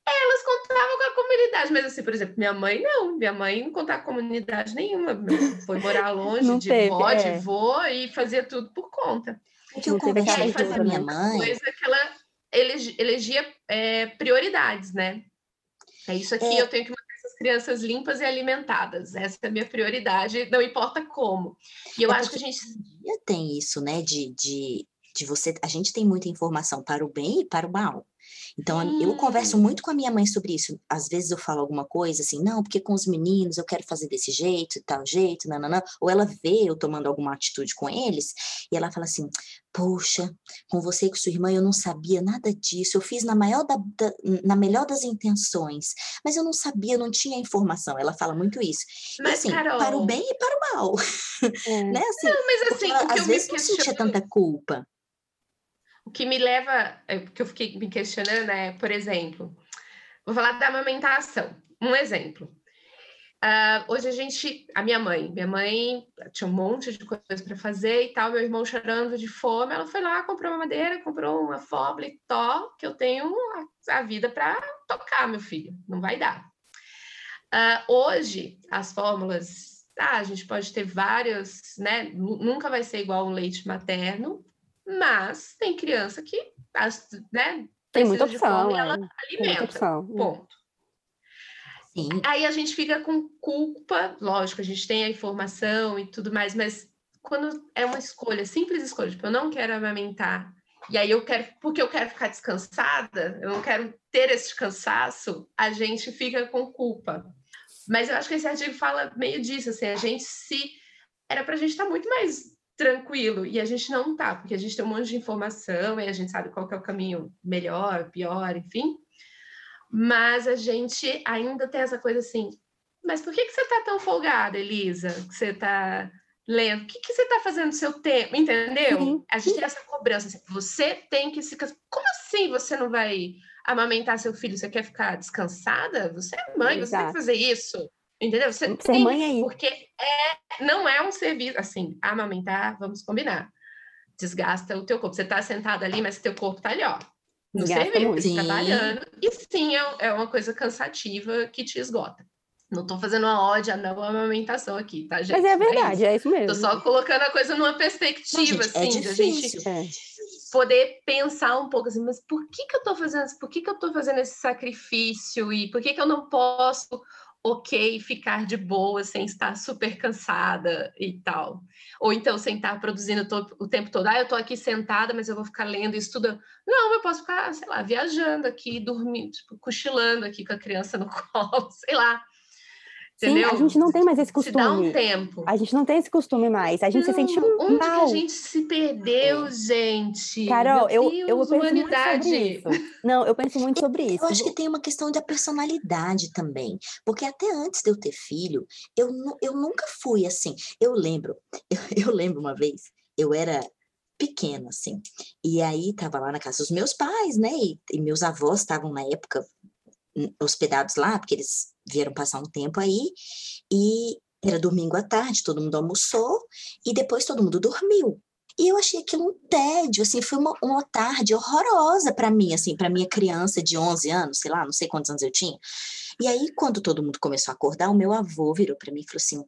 Elas contavam com a comunidade, mas assim, por exemplo, minha mãe não, minha mãe não contava com comunidade nenhuma, foi morar longe não de teve, vó, é. de vô e fazia tudo por conta. Eu com a minha mãe. Coisa que ela elegia é, prioridades, né? É isso aqui, é. eu tenho que manter essas crianças limpas e alimentadas. Essa é a minha prioridade, não importa como. E eu é acho que a gente. Tem isso, né? De, de, de você. A gente tem muita informação para o bem e para o mal. Então, hum. eu converso muito com a minha mãe sobre isso. Às vezes eu falo alguma coisa assim, não, porque com os meninos eu quero fazer desse jeito, tal jeito, nananã. Ou ela vê eu tomando alguma atitude com eles e ela fala assim: Poxa, com você e com sua irmã eu não sabia nada disso. Eu fiz na, maior da, da, na melhor das intenções, mas eu não sabia, não tinha informação. Ela fala muito isso. Mas, e, assim, Carol... para o bem e para o mal. É. né? assim, não, mas assim, ela, às vezes não sentia tanta culpa. O que me leva, é, que eu fiquei me questionando é, por exemplo, vou falar da amamentação. Um exemplo. Uh, hoje a gente, a minha mãe, minha mãe tinha um monte de coisas para fazer e tal, meu irmão chorando de fome, ela foi lá, comprou uma madeira, comprou uma fórmula e tó, que eu tenho a, a vida para tocar, meu filho, não vai dar. Uh, hoje, as fórmulas, ah, a gente pode ter várias, né? Nunca vai ser igual um leite materno, mas tem criança que né, tem muita opção, fome, é. ela alimenta. Opção, é. ponto. Sim. Aí a gente fica com culpa, lógico, a gente tem a informação e tudo mais, mas quando é uma escolha, simples escolha, tipo, eu não quero amamentar, e aí eu quero, porque eu quero ficar descansada, eu não quero ter esse cansaço, a gente fica com culpa. Mas eu acho que esse artigo fala meio disso, assim, a gente se. Era para a gente estar tá muito mais tranquilo. E a gente não tá, porque a gente tem um monte de informação e a gente sabe qual é o caminho melhor, pior, enfim. Mas a gente ainda tem essa coisa assim, mas por que, que você tá tão folgada, Elisa? Que você tá lendo? O que, que você tá fazendo no seu tempo? Entendeu? A gente tem essa cobrança. Assim, você tem que se... Como assim você não vai amamentar seu filho? Você quer ficar descansada? Você é mãe, Exato. você tem que fazer isso. Entendeu? Você Ser tem, mãe aí. Porque é, não é um serviço, assim, amamentar, vamos combinar. Desgasta o teu corpo. Você está sentado ali, mas teu corpo está ali, ó. No Gasta serviço, trabalhando. E sim, é, é uma coisa cansativa que te esgota. Não estou fazendo uma ódio à não amamentação aqui, tá, gente? Mas é verdade, é isso, é isso mesmo. Tô só colocando a coisa numa perspectiva, não, gente, assim, é da gente é. poder pensar um pouco assim, mas por que que eu tô fazendo isso? Por que que eu tô fazendo esse sacrifício? E por que que eu não posso ok ficar de boa sem estar super cansada e tal. Ou então sem estar produzindo o tempo todo. Ah, eu estou aqui sentada, mas eu vou ficar lendo estudando. Não, eu posso ficar, sei lá, viajando aqui, dormindo, tipo, cochilando aqui com a criança no colo, sei lá. Entendeu? Sim, a gente não tem mais esse costume. Se dá um tempo. A gente não tem esse costume mais. A gente não, se sente onde mal. Onde a gente se perdeu, gente? Carol, eu, Deus, eu penso humanidade. muito sobre isso. Não, eu penso muito sobre isso. Eu acho que tem uma questão da personalidade também. Porque até antes de eu ter filho, eu, eu nunca fui assim. Eu lembro, eu, eu lembro uma vez, eu era pequena, assim. E aí tava lá na casa dos meus pais, né? E, e meus avós estavam na época hum, hospedados lá, porque eles vieram passar um tempo aí, e era domingo à tarde, todo mundo almoçou, e depois todo mundo dormiu. E eu achei aquilo um tédio, assim, foi uma, uma tarde horrorosa para mim, assim, para minha criança de 11 anos, sei lá, não sei quantos anos eu tinha. E aí, quando todo mundo começou a acordar, o meu avô virou para mim e falou assim: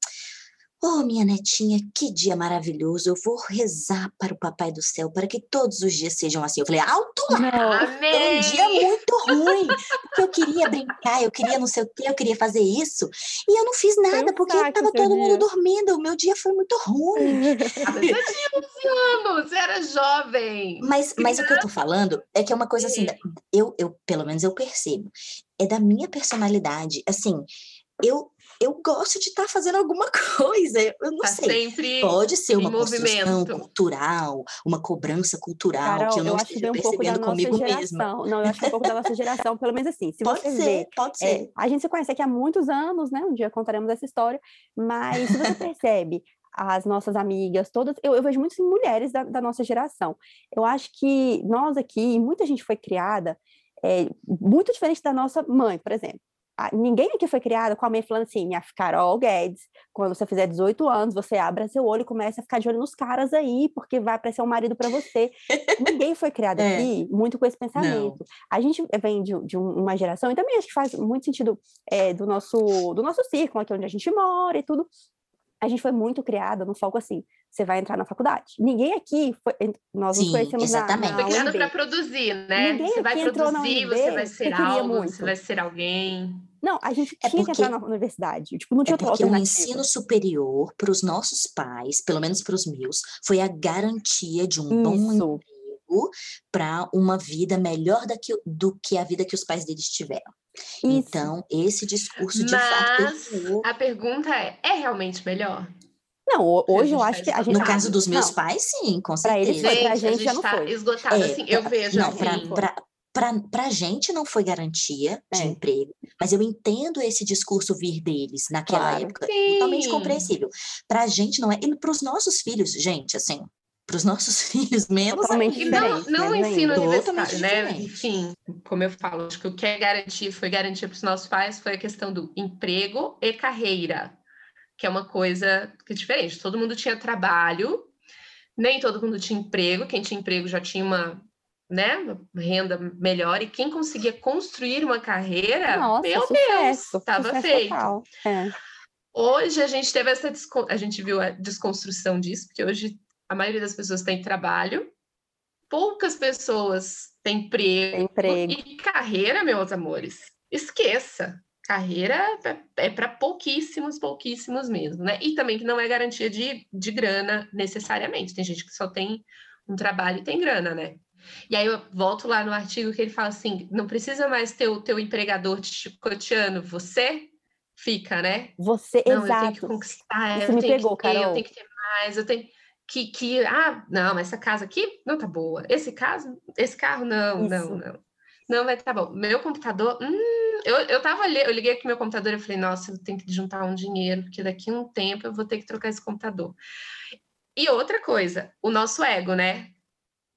Oh, minha netinha, que dia maravilhoso. Eu vou rezar para o Papai do Céu para que todos os dias sejam assim. Eu falei, alto lá! Foi um dia muito ruim, porque eu queria brincar, eu queria não sei o quê, eu queria fazer isso. E eu não fiz nada, um porque estava todo mundo dormindo. O meu dia foi muito ruim. Você tinha 11 anos, você era jovem. Mas, mas o que eu tô falando é que é uma coisa assim, eu, eu, pelo menos eu percebo, é da minha personalidade. Assim, eu eu gosto de estar tá fazendo alguma coisa. Eu não tá sei. Sempre Pode ser uma construção cultural, uma cobrança cultural Carol, que eu não eu esteja um percebendo comigo geração. mesma. Não, eu acho que é um pouco da nossa geração, pelo menos assim. Se pode você ser, vê, pode é, ser. a gente se conhece aqui há muitos anos, né? Um dia contaremos essa história, mas se você percebe as nossas amigas, todas, eu, eu vejo muitas mulheres da, da, nossa geração. Eu acho que nós aqui, muita gente foi criada é, muito diferente da nossa mãe, por exemplo ninguém aqui foi criado com a mãe falando assim, minha Carol Guedes, quando você fizer 18 anos, você abra seu olho e começa a ficar de olho nos caras aí, porque vai aparecer um marido para você. ninguém foi criado é. aqui muito com esse pensamento. Não. A gente vem de, de, uma geração, e também acho que faz muito sentido é, do, nosso, do nosso círculo, aqui onde a gente mora e tudo, a gente foi muito criada no foco assim, você vai entrar na faculdade. Ninguém aqui foi, nós Sim, nos conhecemos exatamente. na, na Foi criado para produzir, né? Ninguém você vai produzir, você vai ser algo, muito. você vai ser alguém. Não, a gente é tinha porque, que entrar na universidade. Tipo, não tinha é porque o ensino superior para os nossos pais, pelo menos para os meus, foi a garantia de um Isso. bom emprego para uma vida melhor do que, do que a vida que os pais deles tiveram. Isso. Então, esse discurso de Mas fato. A pergunta é: é realmente melhor? Não, hoje eu acho que a gente. No caso dos meus não. pais, sim, com certeza. Pra eles foi, pra gente, a gente já não tá foi. esgotado, é, assim, eu vejo não, assim. Pra, pra, pra, pra gente não foi garantia de é. emprego, mas eu entendo esse discurso vir deles naquela claro. época, sim. totalmente compreensível. Pra gente não é, e pros nossos filhos, gente, assim, para os nossos filhos menos Totalmente diferente, não, não né, ensino universitário, né? Enfim, como eu falo, acho que o que é garantir, foi garantir para os nossos pais foi a questão do emprego e carreira, que é uma coisa que é diferente. Todo mundo tinha trabalho, nem todo mundo tinha emprego, quem tinha emprego já tinha uma, né, uma renda melhor, e quem conseguia construir uma carreira, Nossa, meu sucesso, Deus, estava feito. É. Hoje a gente teve essa a gente viu a desconstrução disso, porque hoje a maioria das pessoas tem trabalho, poucas pessoas têm emprego, emprego. e carreira, meus amores. Esqueça. Carreira é para pouquíssimos, pouquíssimos mesmo, né? E também que não é garantia de, de grana necessariamente. Tem gente que só tem um trabalho e tem grana, né? E aí eu volto lá no artigo que ele fala assim: não precisa mais ter o teu empregador te chicoteando, você fica, né? Você, Não, exato. eu tenho que conquistar, Isso eu me tenho pegou, que ter, eu Carol. tenho que ter mais, eu tenho que, que, ah, não, essa casa aqui não tá boa. Esse caso, esse carro, não, Isso. não, não. Não vai tá bom. Meu computador, hum, eu, eu tava ali, eu liguei aqui meu computador e falei, nossa, eu tenho que juntar um dinheiro, porque daqui a um tempo eu vou ter que trocar esse computador. E outra coisa, o nosso ego, né?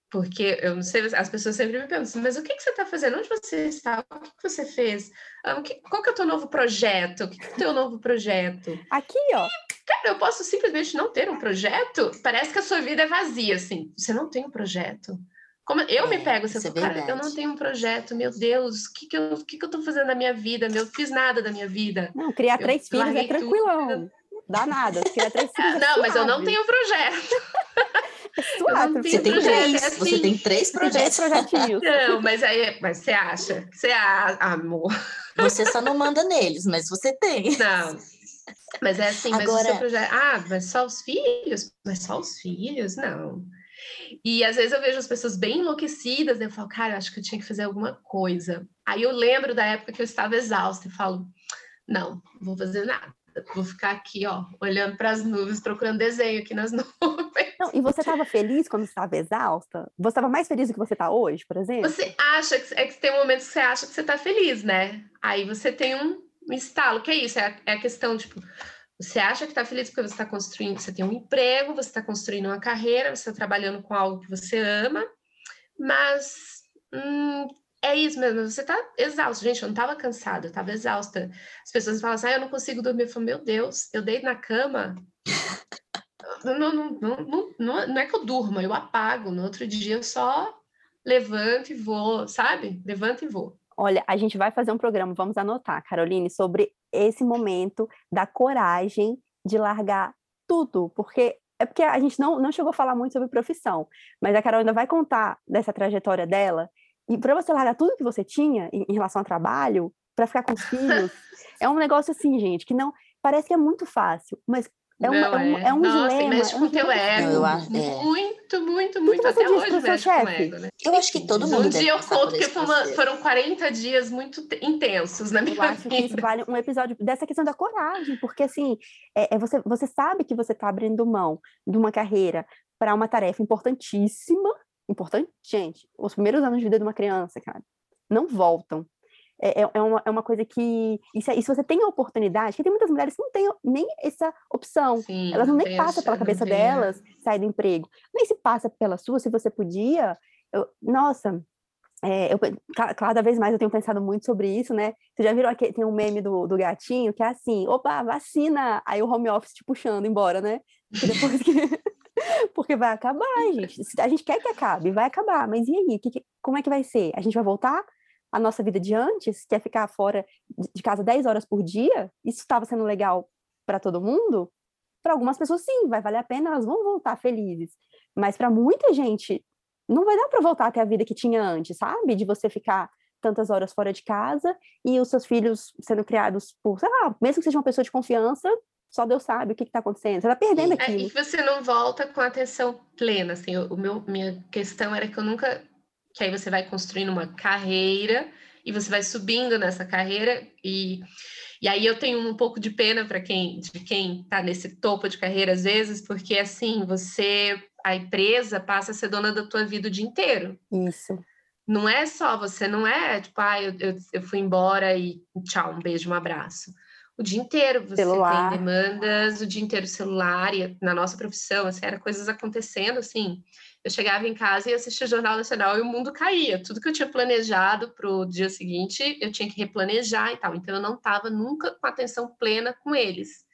Porque eu não sei, as pessoas sempre me perguntam, mas o que, que você está fazendo? Onde você está? O que, que você fez? Ah, qual que é o teu novo projeto? O que, que é o teu novo projeto? Aqui, ó. Cara, eu posso simplesmente não ter um projeto? Parece que a sua vida é vazia, assim. Você não tem um projeto. Como eu me É, pego, assim, é cara, eu não tenho um projeto, meu Deus, o que, que, eu, o que, que eu tô fazendo na minha vida? Meu, eu fiz nada da minha vida. Não, criar Eu três filhos é larguei tudo. tranquilão. Dá nada. Criar três filhos é Não, mas eu não tenho projeto. É Eu. Você tem três, assim. você tem três projetos. Três. Não, mas aí, mas você acha? Você acha, amor? Você só não manda neles, mas você tem. Não. Mas é assim, Agora... mas o seu projeto. Ah, mas só os filhos? Mas só os filhos? Não. E às vezes eu vejo as pessoas bem enlouquecidas, né? eu falo, cara, eu acho que eu tinha que fazer alguma coisa. Aí eu lembro da época que eu estava exausta e falo, não, não vou fazer nada. Vou ficar aqui, ó, olhando para as nuvens, procurando desenho aqui nas nuvens. Não, e você estava feliz quando estava exausta? Você estava mais feliz do que você está hoje, por exemplo? Você acha que é que tem momentos que você acha que você está feliz, né? Aí você tem um, um estalo, que é isso, é a, é a questão, tipo, você acha que está feliz porque você está construindo, você tem um emprego, você está construindo uma carreira, você está trabalhando com algo que você ama, mas hum, é isso mesmo, você está exausto. Gente, eu não estava cansada, eu estava exausta. As pessoas falam assim, ah, eu não consigo dormir. Eu falo, meu Deus, eu deito na cama. não, não, não, não, não, não é que eu durma, eu apago. No outro dia eu só levanto e vou, sabe? Levanto e vou. Olha, a gente vai fazer um programa, vamos anotar, Caroline, sobre esse momento da coragem de largar tudo, porque é porque a gente não, não chegou a falar muito sobre profissão, mas a Carol ainda vai contar dessa trajetória dela, e para você largar tudo que você tinha em, em relação ao trabalho, para ficar com os filhos, é um negócio assim, gente, que não parece que é muito fácil, mas é, uma, não, é, um, é um Nossa, dilema. mexe é com teu ego. Eu acho, é. Muito, muito, muito. Até hoje mexe com o ego, né? Eu acho que todo mundo. Um dia eu conto que foram, foram 40 dias muito intensos na minha eu acho vida. que isso vale um episódio dessa questão da coragem, porque assim, é, é você, você sabe que você está abrindo mão de uma carreira para uma tarefa importantíssima. Importante, gente, os primeiros anos de vida de uma criança, cara, não voltam. É, é, é, uma, é uma coisa que. E se, e se você tem a oportunidade, que tem muitas mulheres que não têm nem essa opção. Sim, elas não nem passam pela cabeça delas sair do emprego. Nem se passa pela sua, se você podia. Eu, nossa, é, eu, cada vez mais eu tenho pensado muito sobre isso, né? Você já viram aqui, tem um meme do, do gatinho que é assim, opa, vacina! Aí o home office te puxando embora, né? depois que... Porque vai acabar, gente. A gente quer que acabe, vai acabar. Mas e aí? Que, que, como é que vai ser? A gente vai voltar a nossa vida de antes, que é ficar fora de casa 10 horas por dia, isso estava sendo legal para todo mundo, para algumas pessoas sim, vai valer a pena, elas vão voltar felizes. Mas para muita gente, não vai dar para voltar até a vida que tinha antes, sabe? De você ficar tantas horas fora de casa e os seus filhos sendo criados por, sei lá, mesmo que seja uma pessoa de confiança, só Deus sabe o que está acontecendo. Você está perdendo aqui. É, e você não volta com atenção plena. Assim, o meu, minha questão era que eu nunca que aí você vai construindo uma carreira e você vai subindo nessa carreira e e aí eu tenho um pouco de pena para quem de quem está nesse topo de carreira às vezes, porque assim, você a empresa passa a ser dona da tua vida o dia inteiro. Isso. Não é só você, não é tipo, ah, eu, eu, eu fui embora e tchau, um beijo, um abraço. O dia inteiro você celular. tem demandas, o dia inteiro celular, e na nossa profissão, assim, era coisas acontecendo, assim, eu chegava em casa e assistia o Jornal Nacional e o mundo caía. Tudo que eu tinha planejado para o dia seguinte, eu tinha que replanejar e tal. Então, eu não estava nunca com atenção plena com eles.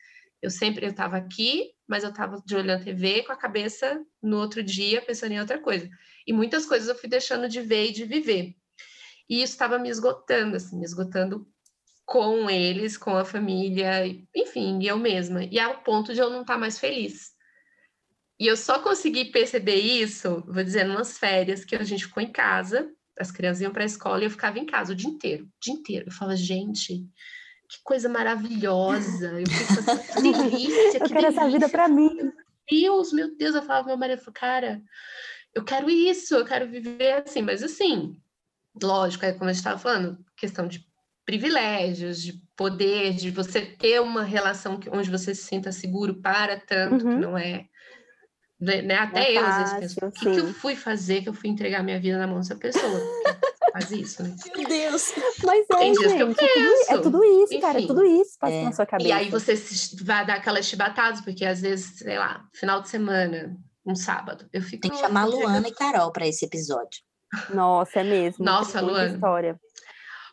Eu sempre estava aqui, mas eu estava de olho na TV com a cabeça no outro dia pensando em outra coisa. E muitas coisas eu fui deixando de ver e de viver. E isso estava me esgotando, assim, me esgotando com eles, com a família, enfim, eu mesma. E ao ponto de eu não estar tá mais feliz. E eu só consegui perceber isso, vou dizer, nas férias, que a gente ficou em casa, as crianças iam para a escola e eu ficava em casa o dia inteiro, o dia inteiro. Eu falava, gente, que coisa maravilhosa. Eu fico assim, que delícia. eu quero essa vida para mim. Deus, meu Deus, eu falava meu marido, cara, eu quero isso, eu quero viver assim, mas assim, lógico, é como a gente estava falando, questão de privilégios, de poder, de você ter uma relação que, onde você se sinta seguro para tanto, uhum. que não é né, né? Até é eu, às vezes, penso, o que, que, eu fui fazer que eu fui entregar minha vida na mão dessa pessoa? Faz isso, né? Meu Deus! Mas é, Tem gente, que eu é penso. É tudo isso, Enfim, cara, é tudo isso passa é. na sua cabeça. E aí você vai dar aquelas chibatadas, porque às vezes, sei lá, final de semana, um sábado, eu fico... Tem que chamar Luana e Carol para esse episódio. Nossa, é mesmo. Nossa, Luana. história.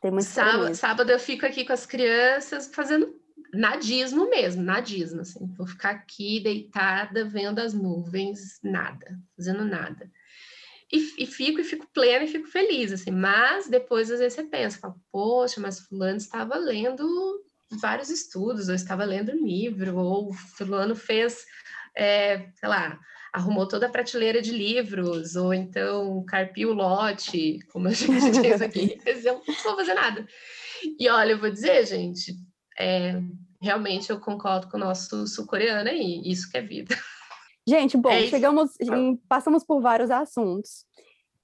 Tem muita sábado, sábado eu fico aqui com as crianças fazendo nadismo mesmo, nadismo, assim. Vou ficar aqui deitada, vendo as nuvens, nada, fazendo nada. E, e, fico, e fico plena e fico feliz, assim. Mas depois, às vezes, você pensa, fala, poxa, mas fulano estava lendo vários estudos, ou estava lendo um livro, ou fulano fez, é, sei lá, arrumou toda a prateleira de livros, ou então carpiu o lote, como a gente diz aqui. Eu não vou fazer nada. E olha, eu vou dizer, gente, é, realmente eu concordo com o nosso sul-coreano aí, isso que é vida. Gente, bom, é chegamos, em, passamos por vários assuntos.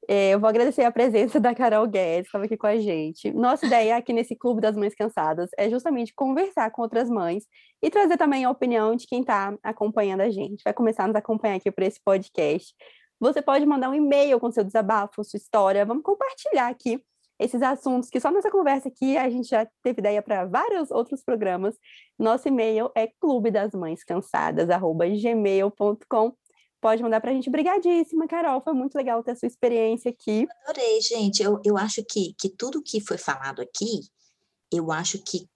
É, eu vou agradecer a presença da Carol Guedes, que estava aqui com a gente. Nossa ideia aqui nesse Clube das Mães Cansadas é justamente conversar com outras mães e trazer também a opinião de quem está acompanhando a gente. Vai começar a nos acompanhar aqui por esse podcast. Você pode mandar um e-mail com seu desabafo, sua história. Vamos compartilhar aqui esses assuntos que só nessa conversa aqui a gente já teve ideia para vários outros programas. Nosso e-mail é clubedasmãescansadas@gmail.com pode mandar para a gente. Obrigadíssima, Carol. Foi muito legal ter a sua experiência aqui. Adorei, gente. Eu, eu acho que, que tudo que foi falado aqui, eu acho que,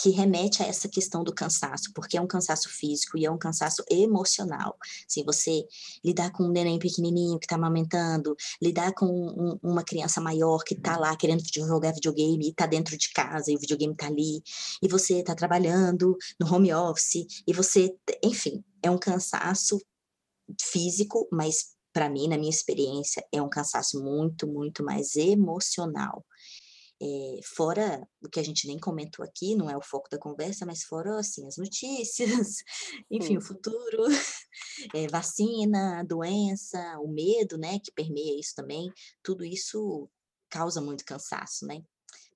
que remete a essa questão do cansaço, porque é um cansaço físico e é um cansaço emocional. Se você lidar com um neném pequenininho que está amamentando, lidar com um, uma criança maior que está lá querendo jogar videogame e está dentro de casa e o videogame está ali, e você está trabalhando no home office, e você, enfim, é um cansaço físico, mas para mim, na minha experiência, é um cansaço muito, muito mais emocional. É, fora o que a gente nem comentou aqui, não é o foco da conversa, mas fora assim, as notícias, enfim, Sim. o futuro, é, vacina, doença, o medo, né, que permeia isso também, tudo isso causa muito cansaço, né?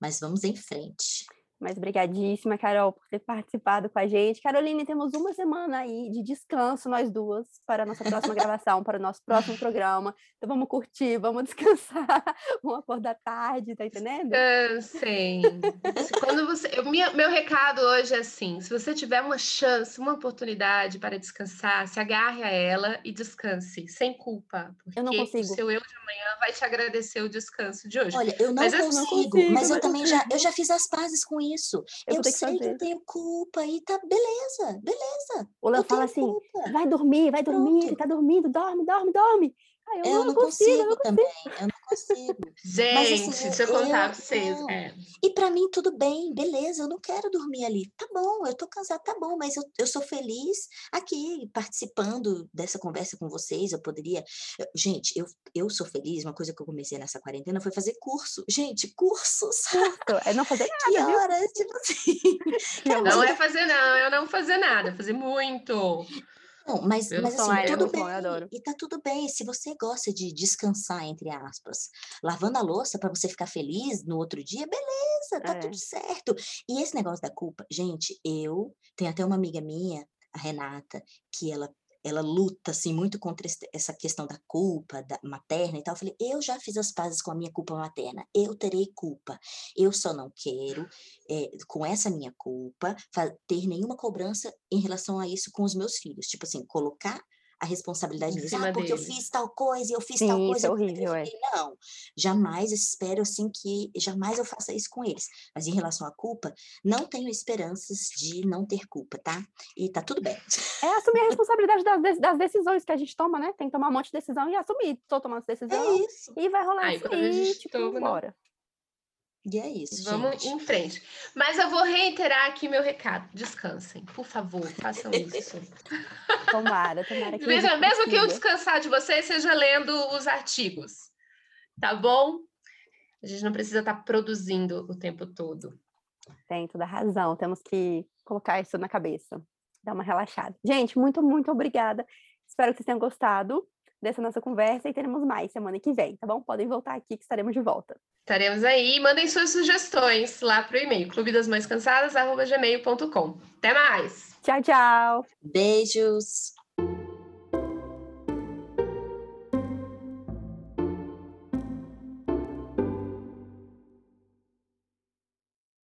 Mas vamos em frente. Mas obrigadíssima, Carol, por ter participado com a gente. Caroline, temos uma semana aí de descanso, nós duas, para a nossa próxima gravação, para o nosso próximo programa. Então vamos curtir, vamos descansar, vamos acordar tarde, tá entendendo? Descansem. Quando você, eu, meu, meu recado hoje é assim: se você tiver uma chance, uma oportunidade para descansar, se agarre a ela e descanse, sem culpa. Porque eu não consigo. o seu eu de amanhã vai te agradecer o descanso de hoje. Olha, eu não, mas, consigo, eu não consigo, mas eu também já, eu já fiz as pazes com isso isso. Eu, eu sei que, que eu tenho culpa e tá beleza, beleza. O Léo fala assim: culpa. vai dormir, vai dormir, Pronto. tá dormindo, dorme, dorme, dorme. Ai, eu, eu, não, não consigo, consigo, eu não consigo, também, eu não consigo. Gente, Mas, assim, deixa eu contar pra vocês. É. E para mim tudo bem, beleza, eu não quero dormir ali. Tá bom, eu tô cansada, tá bom, mas eu, eu sou feliz aqui participando dessa conversa com vocês. Eu poderia. Gente, eu, eu sou feliz, uma coisa que eu comecei nessa quarentena foi fazer curso. Gente, cursos. Curso, é não fazer nada. Que horas, tipo assim. Não é fazer, não, eu não fazer nada, fazer muito. Não, mas, mas assim, tudo bem. E tá tudo bem. Se você gosta de descansar, entre aspas, lavando a louça para você ficar feliz no outro dia, beleza, tá é. tudo certo. E esse negócio da culpa, gente, eu tenho até uma amiga minha, a Renata, que ela ela luta assim muito contra essa questão da culpa da materna e tal. Eu falei, eu já fiz as pazes com a minha culpa materna. Eu terei culpa. Eu só não quero é, com essa minha culpa ter nenhuma cobrança em relação a isso com os meus filhos. Tipo assim, colocar a responsabilidade disso. Ah, porque deles. eu fiz tal coisa, eu fiz Sim, tal coisa. Isso é horrível, é. Não, jamais espero assim que jamais eu faça isso com eles. Mas em relação à culpa, não tenho esperanças de não ter culpa, tá? E tá tudo bem. É assumir a responsabilidade das, das decisões que a gente toma, né? Tem que tomar um monte de decisão e assumir. Estou tomando essa decisão. É isso. E vai rolar Ai, isso aí, tipo, toma, bora. E é isso. Vamos gente. em frente. Mas eu vou reiterar aqui meu recado. Descansem, por favor, façam isso. Tomara, tomara que. Mesmo, mesmo que eu descansar de vocês, seja lendo os artigos. Tá bom? A gente não precisa estar tá produzindo o tempo todo. Tem toda razão. Temos que colocar isso na cabeça. Dar uma relaxada. Gente, muito, muito obrigada. Espero que vocês tenham gostado dessa nossa conversa e teremos mais semana que vem, tá bom? Podem voltar aqui que estaremos de volta. Estaremos aí. Mandem suas sugestões lá para o e-mail clubedasmãescansadas.gmail.com. Até mais! Tchau, tchau! Beijos!